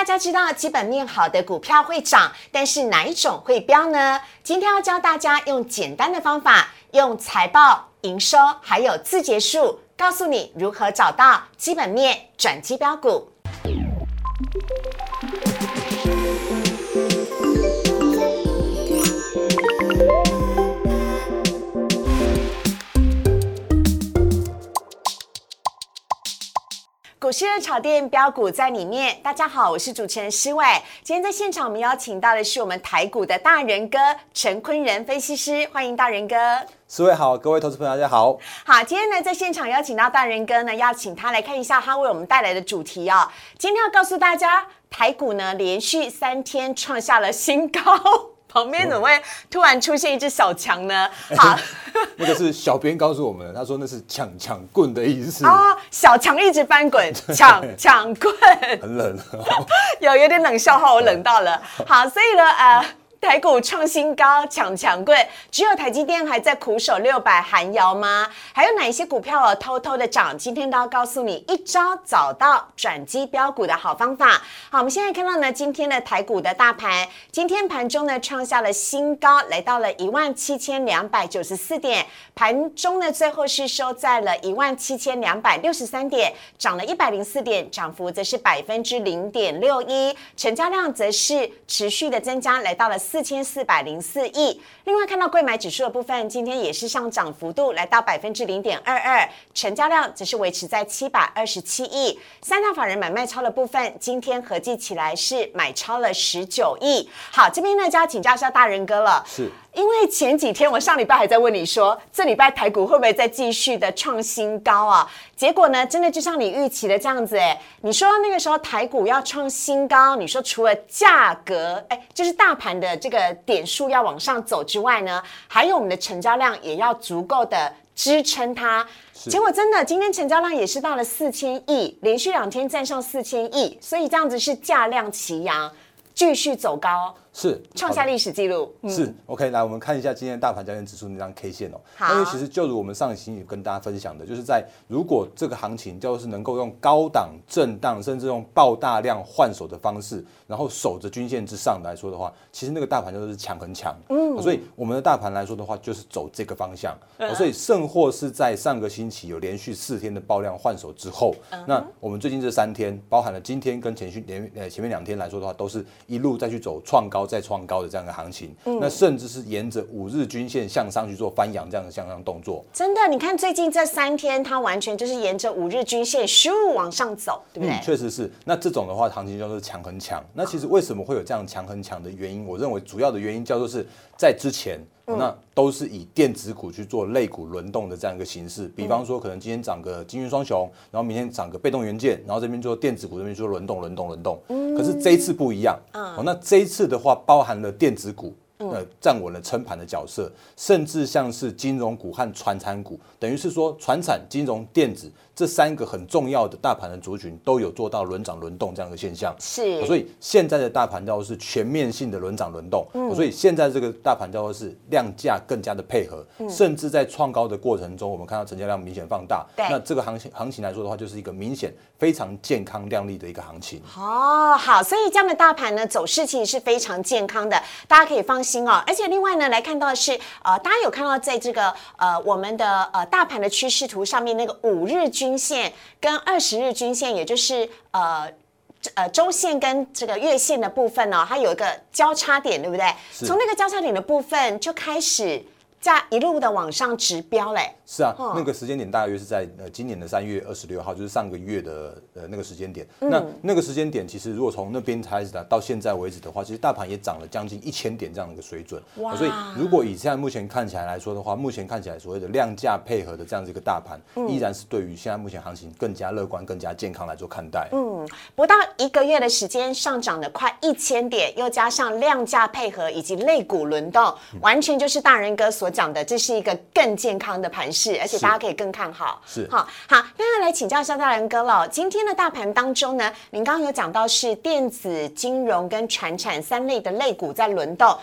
大家知道基本面好的股票会涨，但是哪一种会飙呢？今天要教大家用简单的方法，用财报、营收还有字节数，告诉你如何找到基本面转机标股。股市热炒店标股在里面，大家好，我是主持人施伟。今天在现场，我们邀请到的是我们台股的大人哥陈坤仁分析师，欢迎大人哥。施伟好，各位投资朋友大家好。好，今天呢在现场邀请到大人哥呢，邀请他来看一下他为我们带来的主题哦。今天要告诉大家，台股呢连续三天创下了新高。旁边怎么会突然出现一只小强呢？好，那个是小编告诉我们的，他说那是抢抢棍的意思啊。小强一直翻滚，抢抢棍，很冷，有有点冷笑话，我冷到了。好，所以呢，呃。台股创新高，抢抢贵，只有台积电还在苦守六百寒窑吗？还有哪一些股票哦偷偷的涨？今天都要告诉你一招找到转机标股的好方法。好，我们现在看到呢，今天的台股的大盘，今天盘中呢创下了新高，来到了一万七千两百九十四点，盘中呢最后是收在了一万七千两百六十三点，涨了一百零四点，涨幅则是百分之零点六一，成交量则是持续的增加，来到了。四千四百零四亿。另外看到贵买指数的部分，今天也是上涨幅度来到百分之零点二二，成交量则是维持在七百二十七亿。三大法人买卖超的部分，今天合计起来是买超了十九亿。好，这边呢就要请教一下大人哥了。是。因为前几天我上礼拜还在问你说，这礼拜台股会不会再继续的创新高啊？结果呢，真的就像你预期的这样子哎。你说那个时候台股要创新高，你说除了价格哎，就是大盘的这个点数要往上走之外呢，还有我们的成交量也要足够的支撑它。结果真的今天成交量也是到了四千亿，连续两天站上四千亿，所以这样子是价量齐扬，继续走高。是创下历史记录。是 OK，来我们看一下今天大盘交易指数那张 K 线哦。好。因为其实就如我们上期也跟大家分享的，就是在如果这个行情就是能够用高档震荡，甚至用爆大量换手的方式，然后守着均线之上来说的话，其实那个大盘就是强很强。嗯。所以我们的大盘来说的话，就是走这个方向。嗯。所以甚或是在上个星期有连续四天的爆量换手之后，那我们最近这三天，包含了今天跟前续连呃前面两天来说的话，都是一路再去走创高再创高的这样。的行情，那甚至是沿着五日均线向上去做翻扬这样的向上动作，真的，你看最近这三天，它完全就是沿着五日均线咻往上走，对不对？确实是。那这种的话，行情叫做强很强。那其实为什么会有这样强很强的原因？我认为主要的原因叫做是在之前。那都是以电子股去做类股轮动的这样一个形式，比方说可能今天涨个金运双雄，然后明天涨个被动元件，然后这边做电子股这边做轮动轮动轮动。可是这一次不一样，哦，那这一次的话包含了电子股。呃，站稳了撑盘的角色，甚至像是金融股和传产股，等于是说，传产、金融、电子这三个很重要的大盘的族群都有做到轮涨轮动这样的现象。是，所以现在的大盘叫做是全面性的轮涨轮动。嗯，所以现在这个大盘叫做是量价更加的配合，甚至在创高的过程中，我们看到成交量明显放大。对，那这个行情行情来说的话，就是一个明显非常健康亮丽的一个行情。哦，好，所以这样的大盘呢，走势其实是非常健康的，大家可以放心。心哦，而且另外呢，来看到的是，呃，大家有看到在这个呃我们的呃大盘的趋势图上面那个五日均线跟二十日均线，也就是呃呃周线跟这个月线的部分呢，它有一个交叉点，对不对？从那个交叉点的部分就开始。在一路的往上直飙嘞，是啊，那个时间点大约是在呃今年的三月二十六号，就是上个月的呃那个时间点。那那个时间点，其实如果从那边开始的到现在为止的话，其实大盘也涨了将近一千点这样的一个水准。哇！所以如果以现在目前看起来来说的话，目前看起来所谓的量价配合的这样子一个大盘，依然是对于现在目前行情更加乐观、更加健康来做看待。嗯，不到一个月的时间，上涨了快一千点，又加上量价配合以及类股轮动，完全就是大人哥所。讲的这是一个更健康的盘势，而且大家可以更看好。是好好，那要来请教一下大仁哥了。今天的大盘当中呢，您刚刚有讲到是电子、金融跟传产三类的类股在轮动，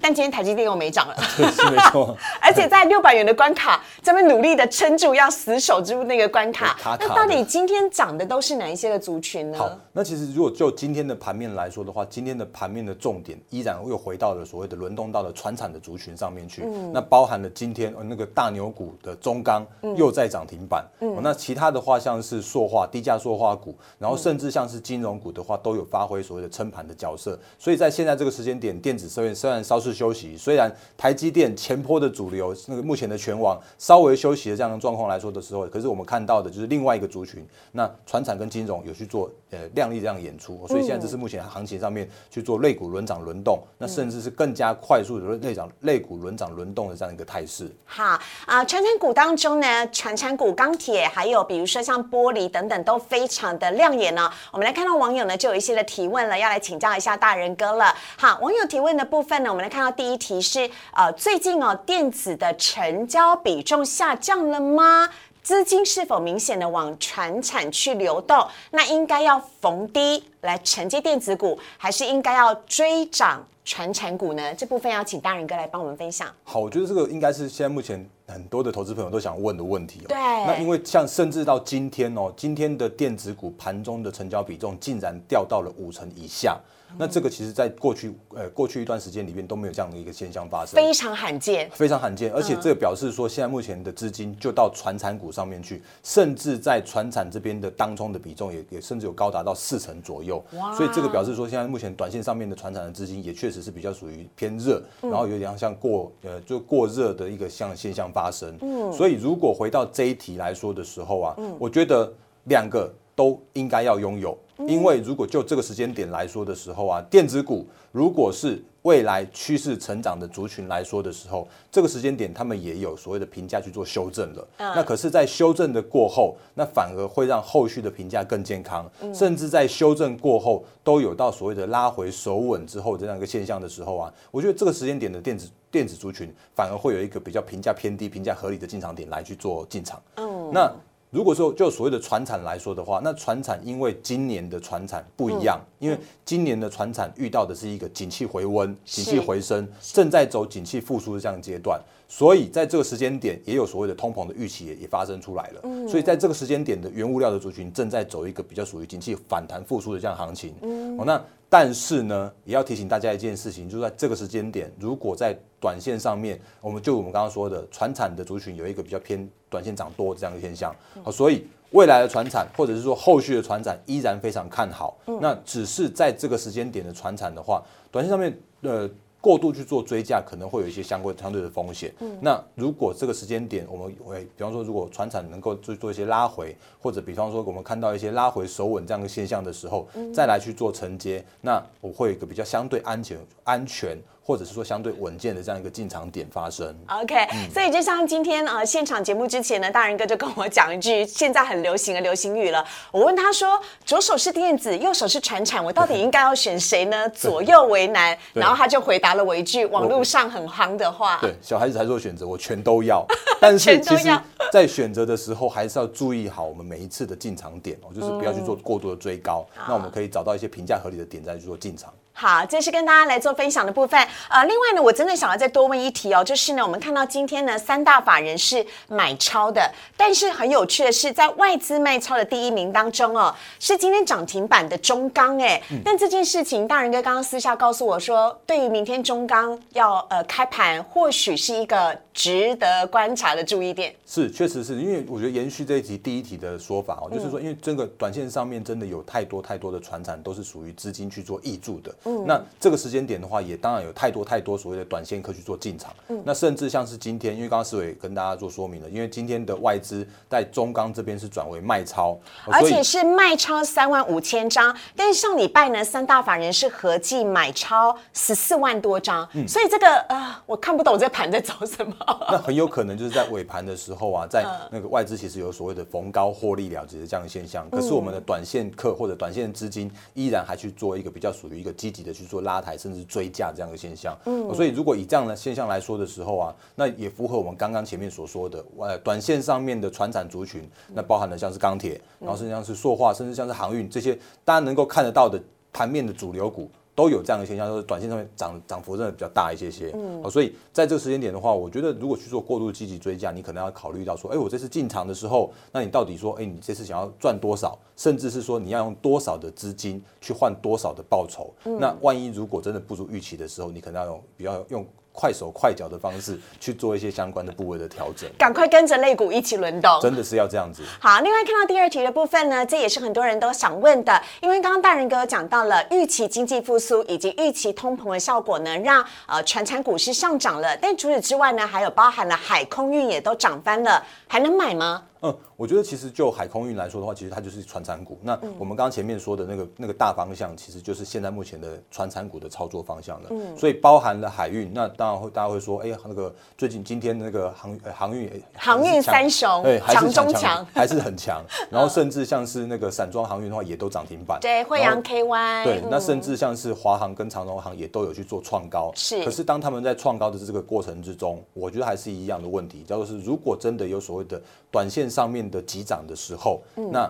但今天台积电又没涨了，对，是没错。而且在六百元的关卡，咱们努力的撑住，要死守住那个关卡。卡卡那到底今天涨的都是哪一些的族群呢？好，那其实如果就今天的盘面来说的话，今天的盘面的重点依然又回到了所谓的轮动到了船产的族群上面去。那包含了今天呃那个大牛股的中钢又在涨停板。哦那其他的话像是塑化低价塑化股，然后甚至像是金融股的话，都有发挥所谓的撑盘的角色。所以在现在这个时间点，电子设备虽然稍事休息，虽然台积电前坡的主流那个目前的全网稍微休息的这样的状况来说的时候，可是我们看到的就是另外一个族群，那船产跟金融有去做呃亮丽这样演出，所以现在这是目前行情上面去做类股轮涨轮动，那甚至是更加快速的类涨类股轮涨轮动的这样一个态势。好啊，传产股当中呢，传产股、钢铁，还有比如说像玻璃等等，都非常的亮眼呢。我们来看到网友呢，就有一些的提问了，要来请教一下大人哥了。好，网友提问的部分呢，我们来看看到第一题是，呃，最近哦，电子的成交比重下降了吗？资金是否明显的往船产去流动？那应该要逢低来承接电子股，还是应该要追涨船产股呢？这部分要请大人哥来帮我们分享。好，我觉得这个应该是现在目前很多的投资朋友都想问的问题哦。对那因为像甚至到今天哦，今天的电子股盘中的成交比重竟然掉到了五成以下。那这个其实在过去呃过去一段时间里面都没有这样的一个现象发生。非常罕见。非常罕见，而且这个表示说，现在目前的资金就到传产股上面去，甚至在传产这边的当中的比重也也甚至有高达到四成左右。所以这个表示说，现在目前短线上面的传产的资金也确实是比较属于偏热，然后有点像过呃就过热的一个像现象发生。所以如果回到这一题来说的时候啊，我觉得两个都应该要拥有。因为如果就这个时间点来说的时候啊，电子股如果是未来趋势成长的族群来说的时候，这个时间点他们也有所谓的评价去做修正了。那可是，在修正的过后，那反而会让后续的评价更健康，甚至在修正过后都有到所谓的拉回守稳之后这样一个现象的时候啊，我觉得这个时间点的电子电子族群反而会有一个比较评价偏低、评价合理的进场点来去做进场。嗯，那。如果说就所谓的船产来说的话，那船产因为今年的船产不一样，因为今年的船产遇到的是一个景气回温、景气回升，正在走景气复苏的这样阶段，所以在这个时间点也有所谓的通膨的预期也也发生出来了。所以在这个时间点的原物料的族群正在走一个比较属于景气反弹复苏的这样行情。哦，那但是呢，也要提醒大家一件事情，就是在这个时间点，如果在短线上面，我们就我们刚刚说的船产的族群有一个比较偏短线涨多这样的现象，好，所以未来的船产或者是说后续的船产依然非常看好。那只是在这个时间点的船产的话，短线上面呃。过度去做追价，可能会有一些相关相对的风险。嗯那如果这个时间点，我们会比方说，如果船产能够做做一些拉回，或者比方说我们看到一些拉回手稳这样的现象的时候，再来去做承接，那我会有一个比较相对安全、安全。或者是说相对稳健的这样一个进场点发生。OK，、所以就像今天呃现场节目之前呢，大人哥就跟我讲一句现在很流行的流行语了。我问他说，左手是电子，右手是传产，我到底应该要选谁呢？左右为难。然后他就回答了我一句网络上很夯的话。对，小孩子才做选择，我全都要。但是其实在选择的时候，还是要注意好我们每一次的进场点哦，就是不要去做过度的追高。那我们可以找到一些评价合理的点再去做进场。好，这是跟大家来做分享的部分。呃，另外呢，我真的想要再多问一题哦，就是呢，我们看到今天呢，三大法人是买超的，但是很有趣的是，在外资卖超的第一名当中哦，是今天涨停板的中钢哎。但这件事情，大人哥刚刚私下告诉我说，对于明天中钢要呃开盘，或许是一个值得观察的注意点。是，确实是因为我觉得延续这一集第一题的说法哦，就是说，因为这个短线上面真的有太多太多的船产都是属于资金去做挹注的。那这个时间点的话，也当然有太多太多所谓的短线客去做进场。嗯。那甚至像是今天，因为刚刚思伟跟大家做说明了，因为今天的外资在中钢这边是转为卖超，哦而且是卖超三万五千张，但是上礼拜呢，三大法人是合计买超十四万多张，嗯。所以这个呃，我看不懂这盘在走什么。那很有可能就是在尾盘的时候啊，在嗯。那个外资其实有所谓的逢高获利了结的这样的现象，可是我们的短线客或者短线资金依然还去做一个比较属于一个积极的去做拉抬甚至追价这样的现象。嗯，所以如果以这样的现象来说的时候啊，那也符合我们刚刚前面所说的，呃，短线上面的船产族群，那包含了像是钢铁，然后甚至像是塑化，甚至像是航运这些大家能够看得到的盘面的主流股。都有这样的现象，就是短线上面涨涨幅真的比较大一些些。嗯，所以在这个时间点的话，我觉得如果去做过度积极追加，你可能要考虑到说，哎，我这次进场的时候，那你到底说，哎，你这次想要赚多少，甚至是说你要用多少的资金去换多少的报酬？那万一如果真的不如预期的时候，你可能要用比较用。快手快脚的方式去做一些相关的部位的调整，赶快跟着肋骨一起轮动，真的是要这样子。好，另外看到第二题的部分呢，这也是很多人都想问的，因为刚刚大人哥讲到了预期经济复苏以及预期通膨的效果呢，让呃全产股市上涨了，但除此之外呢，还有包含了海空运也都涨翻了，还能买吗？嗯，我觉得其实就海空运来说的话，其实它就是船产股。那我们刚刚前面说的那个那个大方向，其实就是现在目前的船产股的操作方向了。嗯，所以包含了海运，那当然会大家会说，哎，那个最近今天那个航航运航运三雄，对，强中强 还是很强。然后甚至像是那个散装航运的话，也都涨停板。对，惠阳 KY。对，那甚至像是华航跟长荣航也都有去做创高。是。可是当他们在创高的这个过程之中，我觉得还是一样的问题，叫做是如果真的有所谓的短线上面的急。涨的时候，那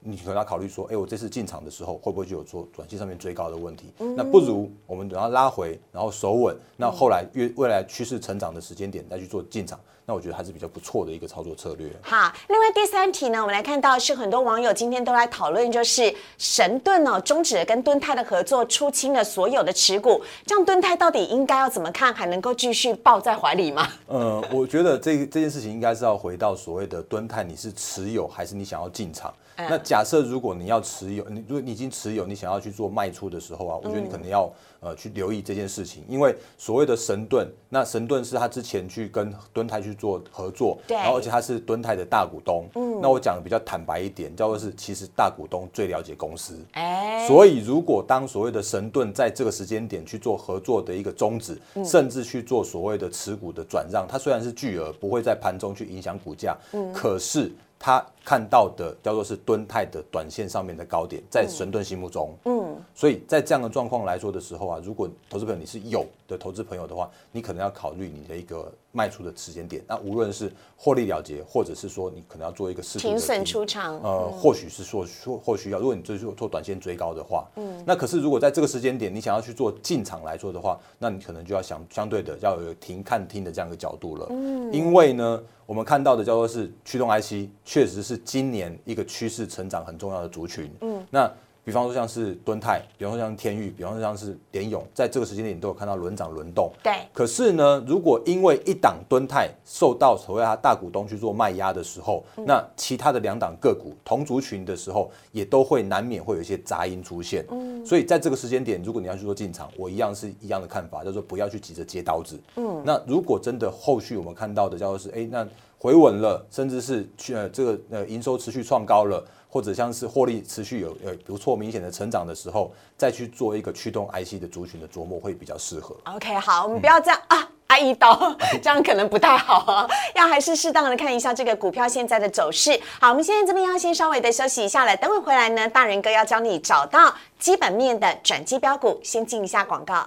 你可能要考虑说，哎，我这次进场的时候会不会就有做短期上面追高的问题？那不如我们等它拉回，然后守稳，那后来越未来趋势成长的时间点再去做进场。那我觉得还是比较不错的一个操作策略。好，另外第三题呢，我们来看到是很多网友今天都来讨论，就是神盾哦终止了跟敦泰的合作，出清了所有的持股，这样敦泰到底应该要怎么看，还能够继续抱在怀里吗？呃，我觉得这这件事情应该是要回到所谓的敦泰，你是持有还是你想要进场？那假设如果你要持有，你如果你已经持有，你想要去做卖出的时候啊，我觉得你可能要呃去留意这件事情，因为所谓的神盾，那神盾是他之前去跟敦泰去做合作，然后而且他是敦泰的大股东。嗯，那我讲的比较坦白一点，叫做是其实大股东最了解公司。哎，所以如果当所谓的神盾在这个时间点去做合作的一个终止，甚至去做所谓的持股的转让，它虽然是巨额，不会在盘中去影响股价，嗯，可是。他看到的叫做是敦泰的短线上面的高点，在神盾心目中，嗯，所以在这样的状况来说的时候啊，如果投资朋友你是有的投资朋友的话，你可能要考虑你的一个卖出的时间点。那无论是获利了结，或者是说你可能要做一个停损出场，呃，或许是说说或许要，如果你就是做短线追高的话，嗯，那可是如果在这个时间点你想要去做进场来说的话，那你可能就要想相对的要有停看听的这样一个角度了，嗯，因为呢。我们看到的叫做是驱动 IC，确实是今年一个趋势成长很重要的族群。嗯，那比方说像是敦泰，比方说像天域，比方说像是联勇，在这个时间点都有看到轮涨轮动。对。可是呢，如果因为一档敦泰受到所谓他大股东去做卖压的时候，那其他的两档个股同族群的时候，也都会难免会有一些杂音出现。嗯。所以在这个时间点，如果你要去做进场，我一样是一样的看法，就是说不要去急着接刀子。嗯。那如果真的后续我们看到的叫做是，哎，那回稳了，甚至是去呃这个呃营收持续创高了，或者像是获利持续有呃不错明显的成长的时候，再去做一个驱动 IC 的族群的琢磨会比较适合。OK，好，我们不要这样啊，挨一刀，这样可能不太好啊，要还是适当的看一下这个股票现在的走势。好，我们现在这边要先稍微的休息一下了，等会回来呢，大人哥要教你找到基本面的转机标股，先进一下广告，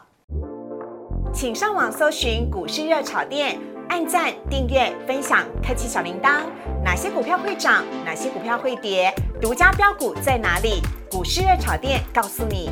请上网搜寻股市热炒店。按赞、订阅、分享，开启小铃铛。哪些股票会涨？哪些股票会跌？独家标股在哪里？股市热炒店告诉你。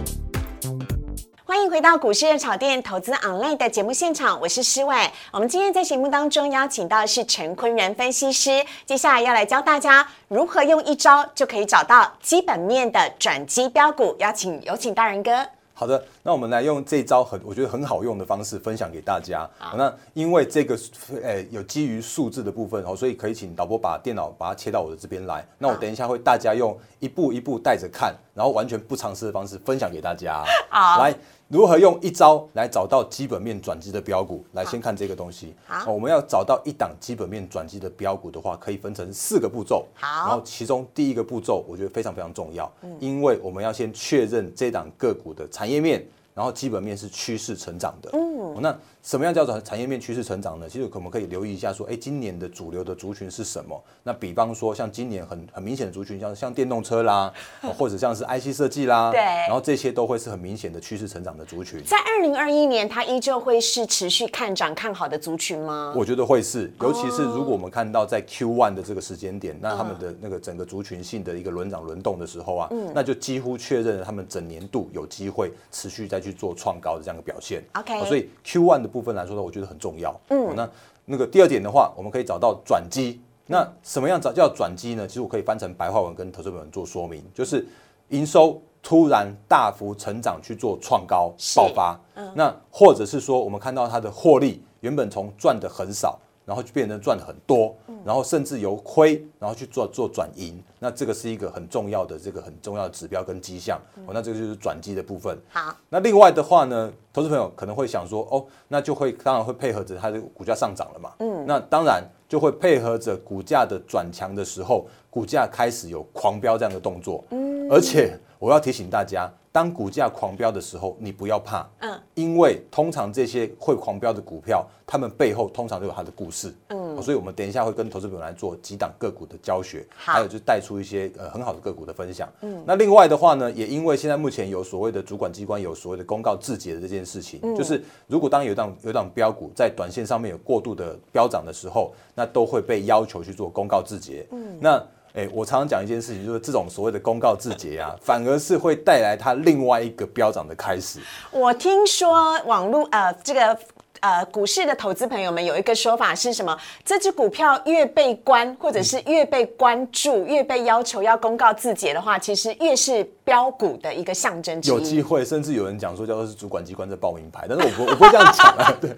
欢迎回到股市热炒店投资 online 的节目现场，我是施伟。我们今天在节目当中邀请到的是陈坤仁分析师，接下来要来教大家如何用一招就可以找到基本面的转机标股。邀请有请大人哥。好的，那我们来用这招很我觉得很好用的方式分享给大家。那因为这个呃有基于数字的部分哦，所以可以请导播把电脑把它切到我的这边来。那我等一下会大家用一步一步带着看，然后完全不尝试的方式分享给大家。好，来。如何用一招来找到基本面转机的标股？来，先看这个东西。好，我们要找到一档基本面转机的标股的话，可以分成四个步骤。好，然后其中第一个步骤，我觉得非常非常重要，因为我们要先确认这档个股的产业面，然后基本面是趋势成长的。嗯，那。什么样叫做产业面趋势成长呢？其实我们可以留意一下，说，哎，今年的主流的族群是什么？那比方说，像今年很很明显的族群，像像电动车啦，或者像是 IC 设计啦，对，然后这些都会是很明显的趋势成长的族群。在二零二一年，它依旧会是持续看涨看好的族群吗？我觉得会是，尤其是如果我们看到在 Q one 的这个时间点，那他们的那个整个族群性的一个轮涨轮动的时候啊，那就几乎确认了他们整年度有机会持续再去去做创高的这样的表现。OK 哦所以 Q one 的部分来说呢，我觉得很重要。嗯，那那个第二点的话，我们可以找到转机。那什么样找叫转机呢？其实我可以翻成白话文跟投资朋友做说明，就是营收突然大幅成长去做创高爆发。那或者是说，我们看到它的获利原本从赚的很少，然后就变成赚的很多，然后甚至由亏，然后去做做转盈。那这个是一个很重要的这个很重要的指标跟迹象。哦，那这个就是转机的部分。好，那另外的话呢，投资朋友可能会想说，哦，那就会当然会配合着它的股价上涨了嘛。嗯，那当然就会配合着股价的转强的时候，股价开始有狂飙这样的动作。嗯，而且我要提醒大家，当股价狂飙的时候，你不要怕。嗯，因为通常这些会狂飙的股票，它们背后通常都有它的故事。嗯，所以我们等一下会跟投资朋友来做几档个股的教学，好还有就带出一些呃很好的个股的分享。嗯，那另外的话呢，也因为现在目前有所谓的主管机关有所谓的公告自结的这件事情，就是如果当有一档有一档标股在短线上面有过度的飙涨的时候，那都会被要求去做公告自结。嗯，那哎、我常常讲一件事情，就是这种所谓的公告自结啊，反而是会带来它另外一个飙涨的开始。我听说网络呃这个。呃，股市的投资朋友们有一个说法是什么？这只股票越被关，或者是越被关注，越被要求要公告自结的话，其实越是标股的一个象征之一。有机会，甚至有人讲说叫做是主管机关在报名牌，但是我不 我不会这样讲啊。对，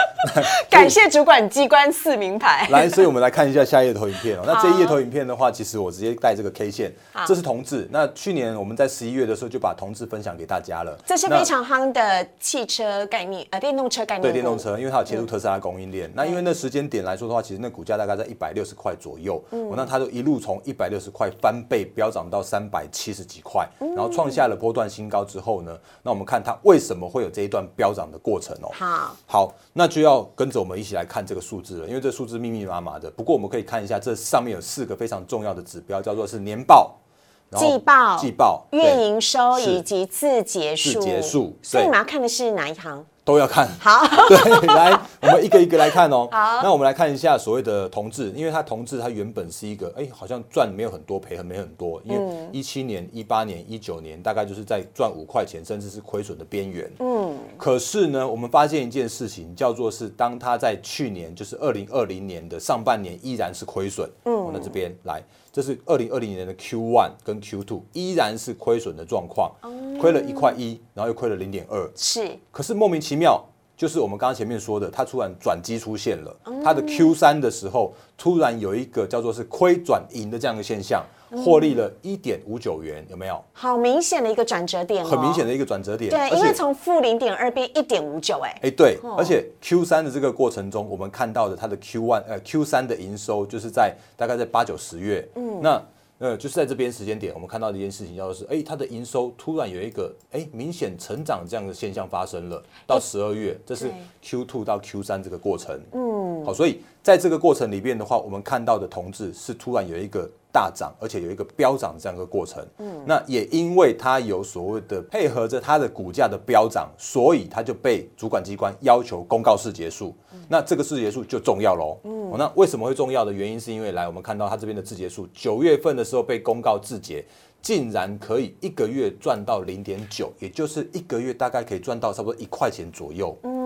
感谢主管机关四名牌。来，所以我们来看一下下一页投影片哦。那这一页投影片的话，其实我直接带这个 K 线，这是同志。那去年我们在十一月的时候就把同志分享给大家了。这是非常夯的汽车概念，呃，电动车概念电动车，因为它有切入特斯拉供应链。那因为那时间点来说的话，其实那股价大概在一百六十块左右。嗯那它就一路从一百六十块翻倍飙涨到三百七十几块，然后创下了波段新高之后呢，那我们看它为什么会有这一段飙涨的过程哦。好，好，那就要跟着我们一起来看这个数字了，因为这数字密密麻麻的。不过我们可以看一下，这上面有四个非常重要的指标，叫做是年报、季报、季报、月对营收以及字节数。字节数所以你们要看的是哪一行？都要看。好，对，来，我们一个一个来看哦。好那我们来看一下所谓的同志，因为他同志他原本是一个，哎，好像赚没有很多，赔很没很多，因为一七年、一八年、一九年大概就是在赚五块钱，甚至是亏损的边缘。嗯。可是呢，我们发现一件事情，叫做是当他在去年，就是二零二零年的上半年依然是亏损。嗯。那这边来，这是二零二零年的 Q one 跟 Q two 依然是亏损的状况，亏了一块一，然后又亏了零点二。是可是莫名其妙，就是我们刚刚前面说的，它突然转机出现了。它的 Q 三的时候，突然有一个叫做是亏转盈的这样的现象，获利了一点五九元，有没有？好明显的一个转折点哦。很明显的一个转折点。对，因为从负零点二变一点五九，哎，哎，对，而且 Q 三的这个过程中，我们看到的它的 Q one 呃 Q 三的营收，就是在大概在八九十月，嗯，那呃就是在这边时间点，我们看到的一件事情，叫做是，哎，它的营收突然有一个哎明显成长这样的现象发生了，到十二月，这是 Q two 到 Q 三这个过程，嗯，好，所以在这个过程里边的话，我们看到的同志是突然有一个大涨，而且有一个飙涨这样一个过程。嗯，那也因为它有所谓的配合着它的股价的飙涨，所以它就被主管机关要求公告式结束。那这个式结束就重要喽。嗯、那为什么会重要的原因，是因为来我们看到它这边的字结束，九月份的时候被公告字节。竟然可以一个月赚到零点九，也就是一个月大概可以赚到差不多一块钱左右。嗯，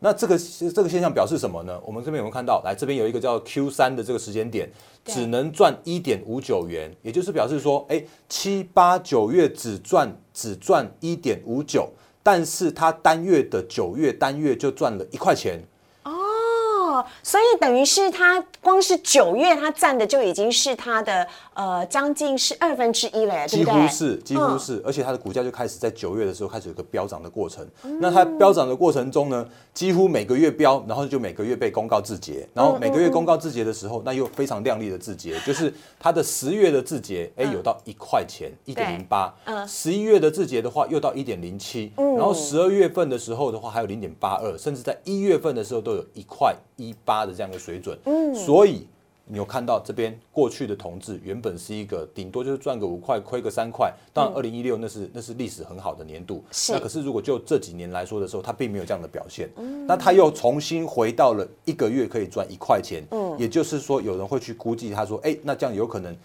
那这个这个现象表示什么呢？我们这边有没有看到？来，这边有一个叫 Q 三的这个时间点，只能赚一点五九元，也就是表示说，哎，七八九月只赚只赚一点五九，但是它单月的九月单月就赚了一块钱。哦，所以等于是它光是九月它占的就已经是它的呃将近是二分之一了几不对？乎是，几乎嗯是，而且它的股价就开始在九月的时候开始有个飙涨的过程。那它飙涨的过程中呢，几乎每个月飙，然后就每个月被公告字节，然后每个月公告字节的时候，那又非常亮丽的字节，就是它的十月的字节，哎，有到一块钱，一点零八，嗯十一月的字节的话又到一点零七，然后十二月份的时候的话还有零点八二，甚至在一月份的时候都有一块一八的这样的水准。嗯，所以。你有看到这边过去的同志原本是一个顶多就是赚个五块，亏个三块。当然，二零一六那是那是历史很好的年度。那可是如果就这几年来说的时候，它并没有这样的表现。那它又重新回到了一个月可以赚一块钱。嗯，也就是说，有人会去估计他说，哎，那这样有可能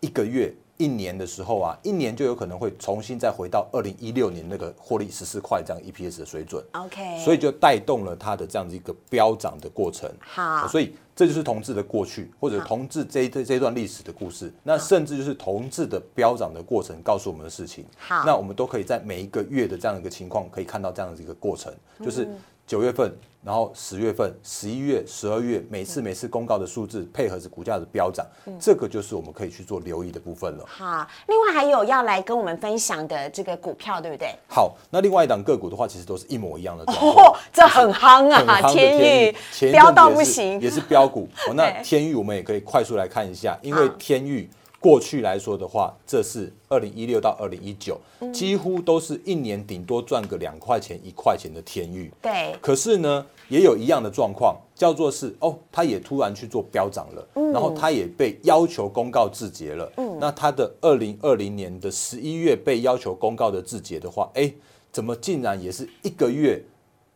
一个月一年的时候啊，一年就有可能会重新再回到二零一六年那个获利十四块这样 EPS 的水准。OK，所以就带动了它的这样子一个飙涨的过程。好所以这就是同志的过去，或者同志这一这这段历史的故事。那甚至就是同志的飙涨的过程告诉我们的事情。好那我们都可以在每一个月的这样一个情况，可以看到这样的一个过程，嗯就是九月份，然后十月份、十一月、十二月，每次每次公告的数字配合着股价的飙涨，嗯这个就是我们可以去做留意的部分了。好，另外还有要来跟我们分享的这个股票，对不对？好，那另外一档个股的话，其实都是一模一样的状况。哦，这很夯啊，天域飙到不行，也是标股。哦，那 天域我们也可以快速来看一下，因为天域过去来说的话，这是二零一六到二零一九，嗯几乎都是一年顶多赚个两块钱、一块钱的天域。对，可是呢，也有一样的状况，叫做是哦，他也突然去做飙涨了，嗯然后他也被要求公告字节了。那他的二零二零年的十一月被要求公告的字节的话，哎，怎么竟然也是一个月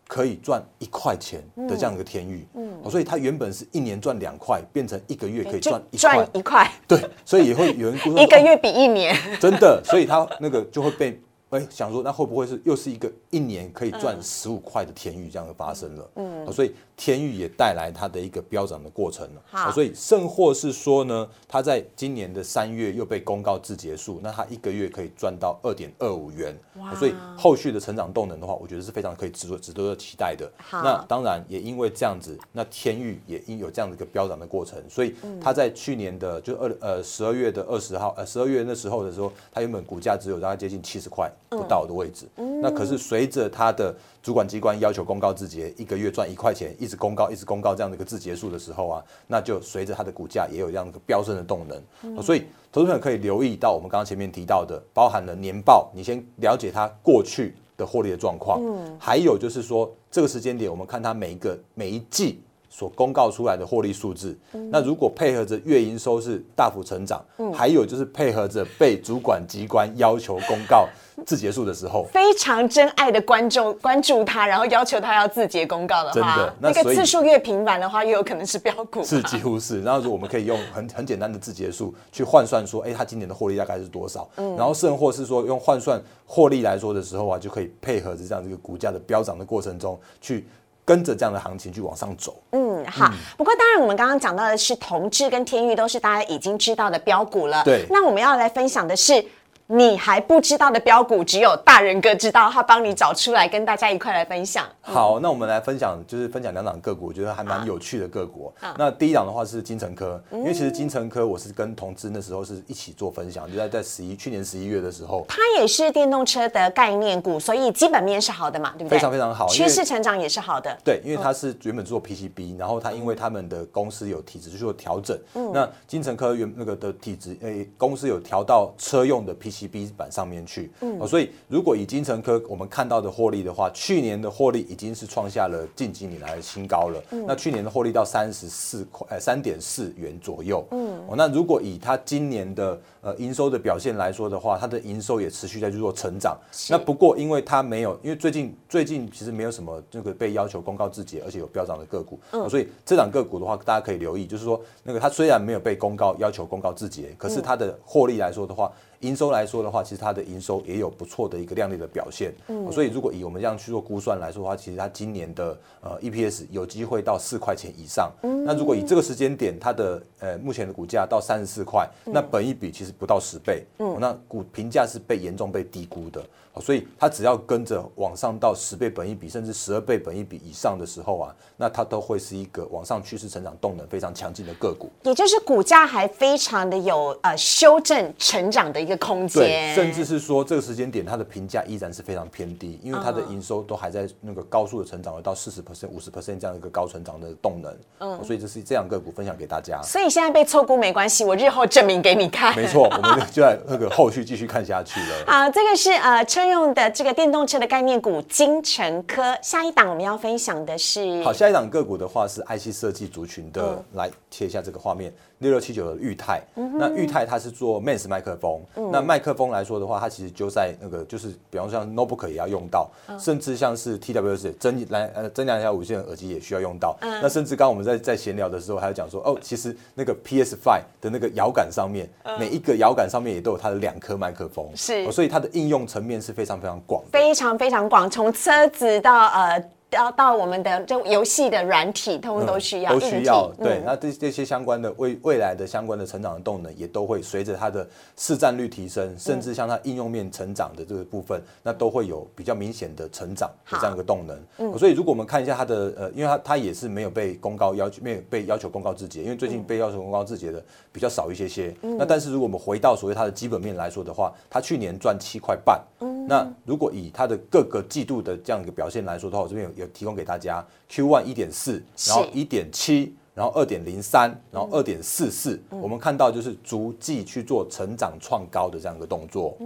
可以赚一块钱的这样一个天域？嗯、所以它原本是一年赚两块，变成一个月可以赚一块赚。一块，对，所以也会有人 一个月比一年。真的，所以他那个就会被哎想说，那会不会是又是一个一年可以嗯赚十五块的天域这样的发生了？嗯，所以天域也带来它的一个飙涨的过程了。好所以甚或是说呢，它在今年的三月又被公告至结束，那它一个月可以赚到二点二五元。所以后续的成长动能的话，我觉得是非常可以值得值得期待的。好那当然也因为这样子，那天域也因有这样的一个飙涨的过程，所以它在去年的就二呃十二月的二十号呃十二月那时候的时候，它原本股价只有大概接近七十块不到的位置。那可是随着它的主管机关要求公告字节，一个月赚一块钱，一直公告一直公告这样的一个字结束的时候啊，那就随着它的股价也有这样的一个飙升的动能。所以投资朋友可以留意到我们刚刚前面提到的，包含了年报，你先了解它过去的获利的状况，还有就是说这个时间点，我们看它每一个每一季所公告出来的获利数字，那如果配合着月营收是大幅成长，还有就是配合着被主管机关要求公告字结束的时候，非常真爱的观众关注他，然后要求他要字节公告的真话的，那个次数越频繁的话，越有可能是标股。是几乎是，然后我们可以用很很简单的字节数去换算说，哎、他今年的获利大概是多少？然后甚或是说用换算获利来说的时候啊，就可以配合着这样这个股价的飙涨的过程中，去跟着这样的行情去往上走。嗯，好。不过当然，我们刚刚讲到的是同志跟天域，都是大家已经知道的标股了。对那我们要来分享的是。你还不知道的标股，只有大人哥知道，他帮你找出来，跟大家一块来分享。好，那我们来分享，就是分享两档个股，我觉得还蛮有趣的个股哦。那第一档的话是金城科，因为其实金城科我是跟同志那时候是一起做分享，就在在十一去年十一月的时候，它也是电动车的概念股，所以基本面是好的嘛，对不对？非常非常好趋势成长也是好的。对，因为它是原本做 PCB，然后它因为他们的公司有体质去做调整，那金城科原那个的体质，诶、公司有调到车用的 PCB 板上面去，哦，所以如果以金城科我们看到的获利的话，去年的获利已经是创下了近几年来的新高了，那去年的获利到三十四块，呃，三点四元左右，嗯，哦，那如果以它今年的呃营收的表现来说的话，它的营收也持续在去做成长，那不过因为它没有，因为最近最近其实没有什么这个被要求公告自己，而且有飙涨的个股，哦所以这档个股的话，大家可以留意，就是说那个它虽然没有被公告要求公告自己，可是它的获利来说的话，营收来说的话，其实它的营收也有不错的一个亮丽的表现，嗯所以如果以我们这样去做估算来说的话，其实它今年的呃 EPS 有机会到四块钱以上。嗯那如果以这个时间点，它的呃目前的股价到三十四块，那本一比其实不到十倍，嗯那股评价是被严重被低估的。哦所以它只要跟着往上到十倍本一比，甚至十二倍本一比以上的时候啊，那它都会是一个往上趋势成长动能非常强劲的个股。也就是股价还非常的有呃修正成长的一个空对，间，甚至是说这个时间点它的评价依然是非常偏低，因为它的营收都还在那个高速的成长，到四十 percent、五十 percent 这样一个高成长的动能。嗯，所以这是这样个股分享给大家。所以现在被错估没关系，我日后证明给你看。没错，我们就在那个后续继续看下去了。好，这个是呃车用的这个电动车的概念股金城科。下一档我们要分享的是好，下一档个股的话是 IC 设计族群的，来切一下这个画面。六六七九的裕泰。那裕泰它是做 Mans 麦克风，那麦克风来说的话，它其实就在那个就是，比方说像 notebook 也要用到，甚至像是 TWS 增蓝呃增量一下无线耳机也需要用到。那甚至刚刚我们在在闲聊的时候，还有讲说，哦，其实那个 PS Five 的那个摇杆上面，每一个摇杆上面也都有它的两颗麦克风，是哦所以它的应用层面是非常非常广。非常非常广，从车子到呃。到到我们的这游戏的软体，通通都需要，都需要对。嗯那这这些相关的未未来的相关的成长的动能，也都会随着它的市占率提升，甚至像它应用面成长的这个部分，那都会有比较明显的成长的这样一个动能。嗯所以如果我们看一下它的呃，因为它它也是没有被公告要求，没有被要求公告字节，因为最近被要求公告字节的比较少一些些。嗯那但是如果我们回到所谓它的基本面来说的话，它去年赚七块半。那如果以它的各个季度的这样一个表现来说的话，我这边有有提供给大家 Q one 一点四，然后一点七。然后二点零三，然后二点四四，我们看到就是逐季去做成长创高的这样一个动作。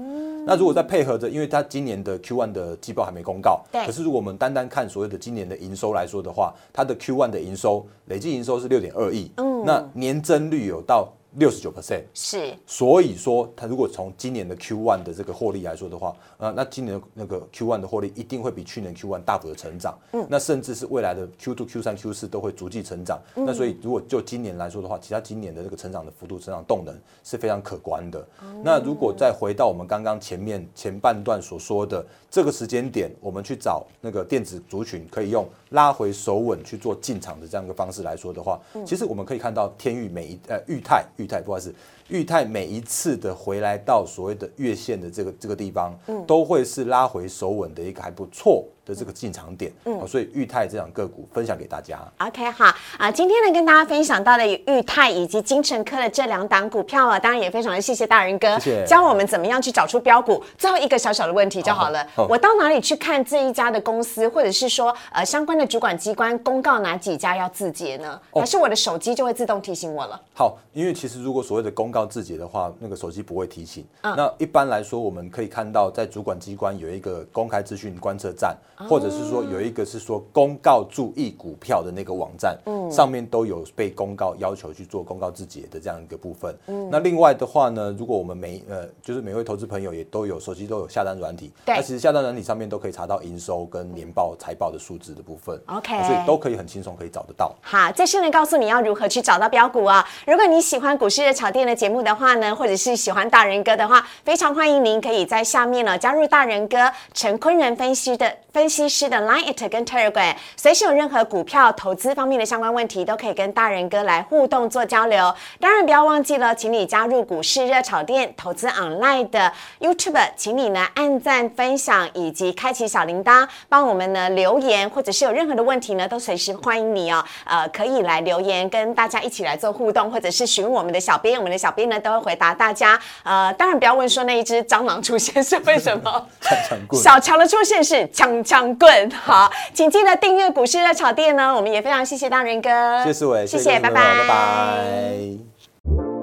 那如果再配合着，因为它今年的 Q one 的季报还没公告，对。可是如果我们单单看所谓的今年的营收来说的话，它的 Q one 的营收累计营收是六点二亿，那年增率有到六十九 percent。是所以说，它如果从今年的 Q one 的这个获利来说的话，呃，那今年那个 Q one 的获利一定会比去年 Q one 大幅的成长，嗯，那甚至是未来的 Q two、Q 三、Q 四都会逐季成长。那所以如果就今年来说的话，其他今年的这个成长的幅度、成长动能是非常可观的。那如果再回到我们刚刚前面前半段所说的这个时间点，我们去找那个电子族群可以用拉回手稳去做进场的这样一个方式来说的话，其实我们可以看到天域每一呃裕泰裕泰不好意思。裕泰每一次的回来到所谓的月线的这个这个地方，都会是拉回手稳的一个还不错的这个进场点。嗯，所以裕泰这两个股分享给大家。OK 好啊，今天呢跟大家分享到的裕泰以及金城科的这两档股票啊，当然也非常的谢谢大人哥，谢谢教我们怎么样去找出标股。最后一个小小的问题就好了，好我到哪里去看这一家的公司，或者是说呃相关的主管机关公告哪几家要自结呢？哦还是我的手机就会自动提醒我了？好，因为其实如果所谓的公告自结的话，那个手机不会提醒。那一般来说，我们可以看到在主管机关有一个公开资讯观测站，或者是说有一个是说公告注意股票的那个网站，上面都有被公告要求去做公告字节的这样一个部分。那另外的话呢，如果我们每呃就是每位投资朋友也都有手机都有下单软体，对那其实下单软体上面都可以查到营收跟年报财报的数字的部分。OK 所以都可以很轻松可以找得到。好，这是呢告诉你要如何去找到标股啊。如果你喜欢股市的炒店的节目的话呢，或者是喜欢大人哥的话，非常欢迎您可以在下面呢加入大人哥陈坤仁分析的分析师的 Line it 跟 Telegram，随时有任何股票投资方面的相关问题，都可以跟大人哥来互动做交流。当然不要忘记了，请你加入股市热炒店投资 Online 的 YouTube，请你呢按赞、分享以及开启小铃铛，帮我们呢留言，或者是有任何的问题呢，都随时欢迎你哦。呃，可以来留言，跟大家一起来做互动，或者是询问我们的小编，我们的小编呢都会回答大家。呃，当然不要问说那一只蟑螂出现是为什么。小强的出现是枪枪棍，好，请记得订阅股市热炒店呢。我们也非常谢谢大仁哥，谢谢思伟，谢谢，拜拜拜拜。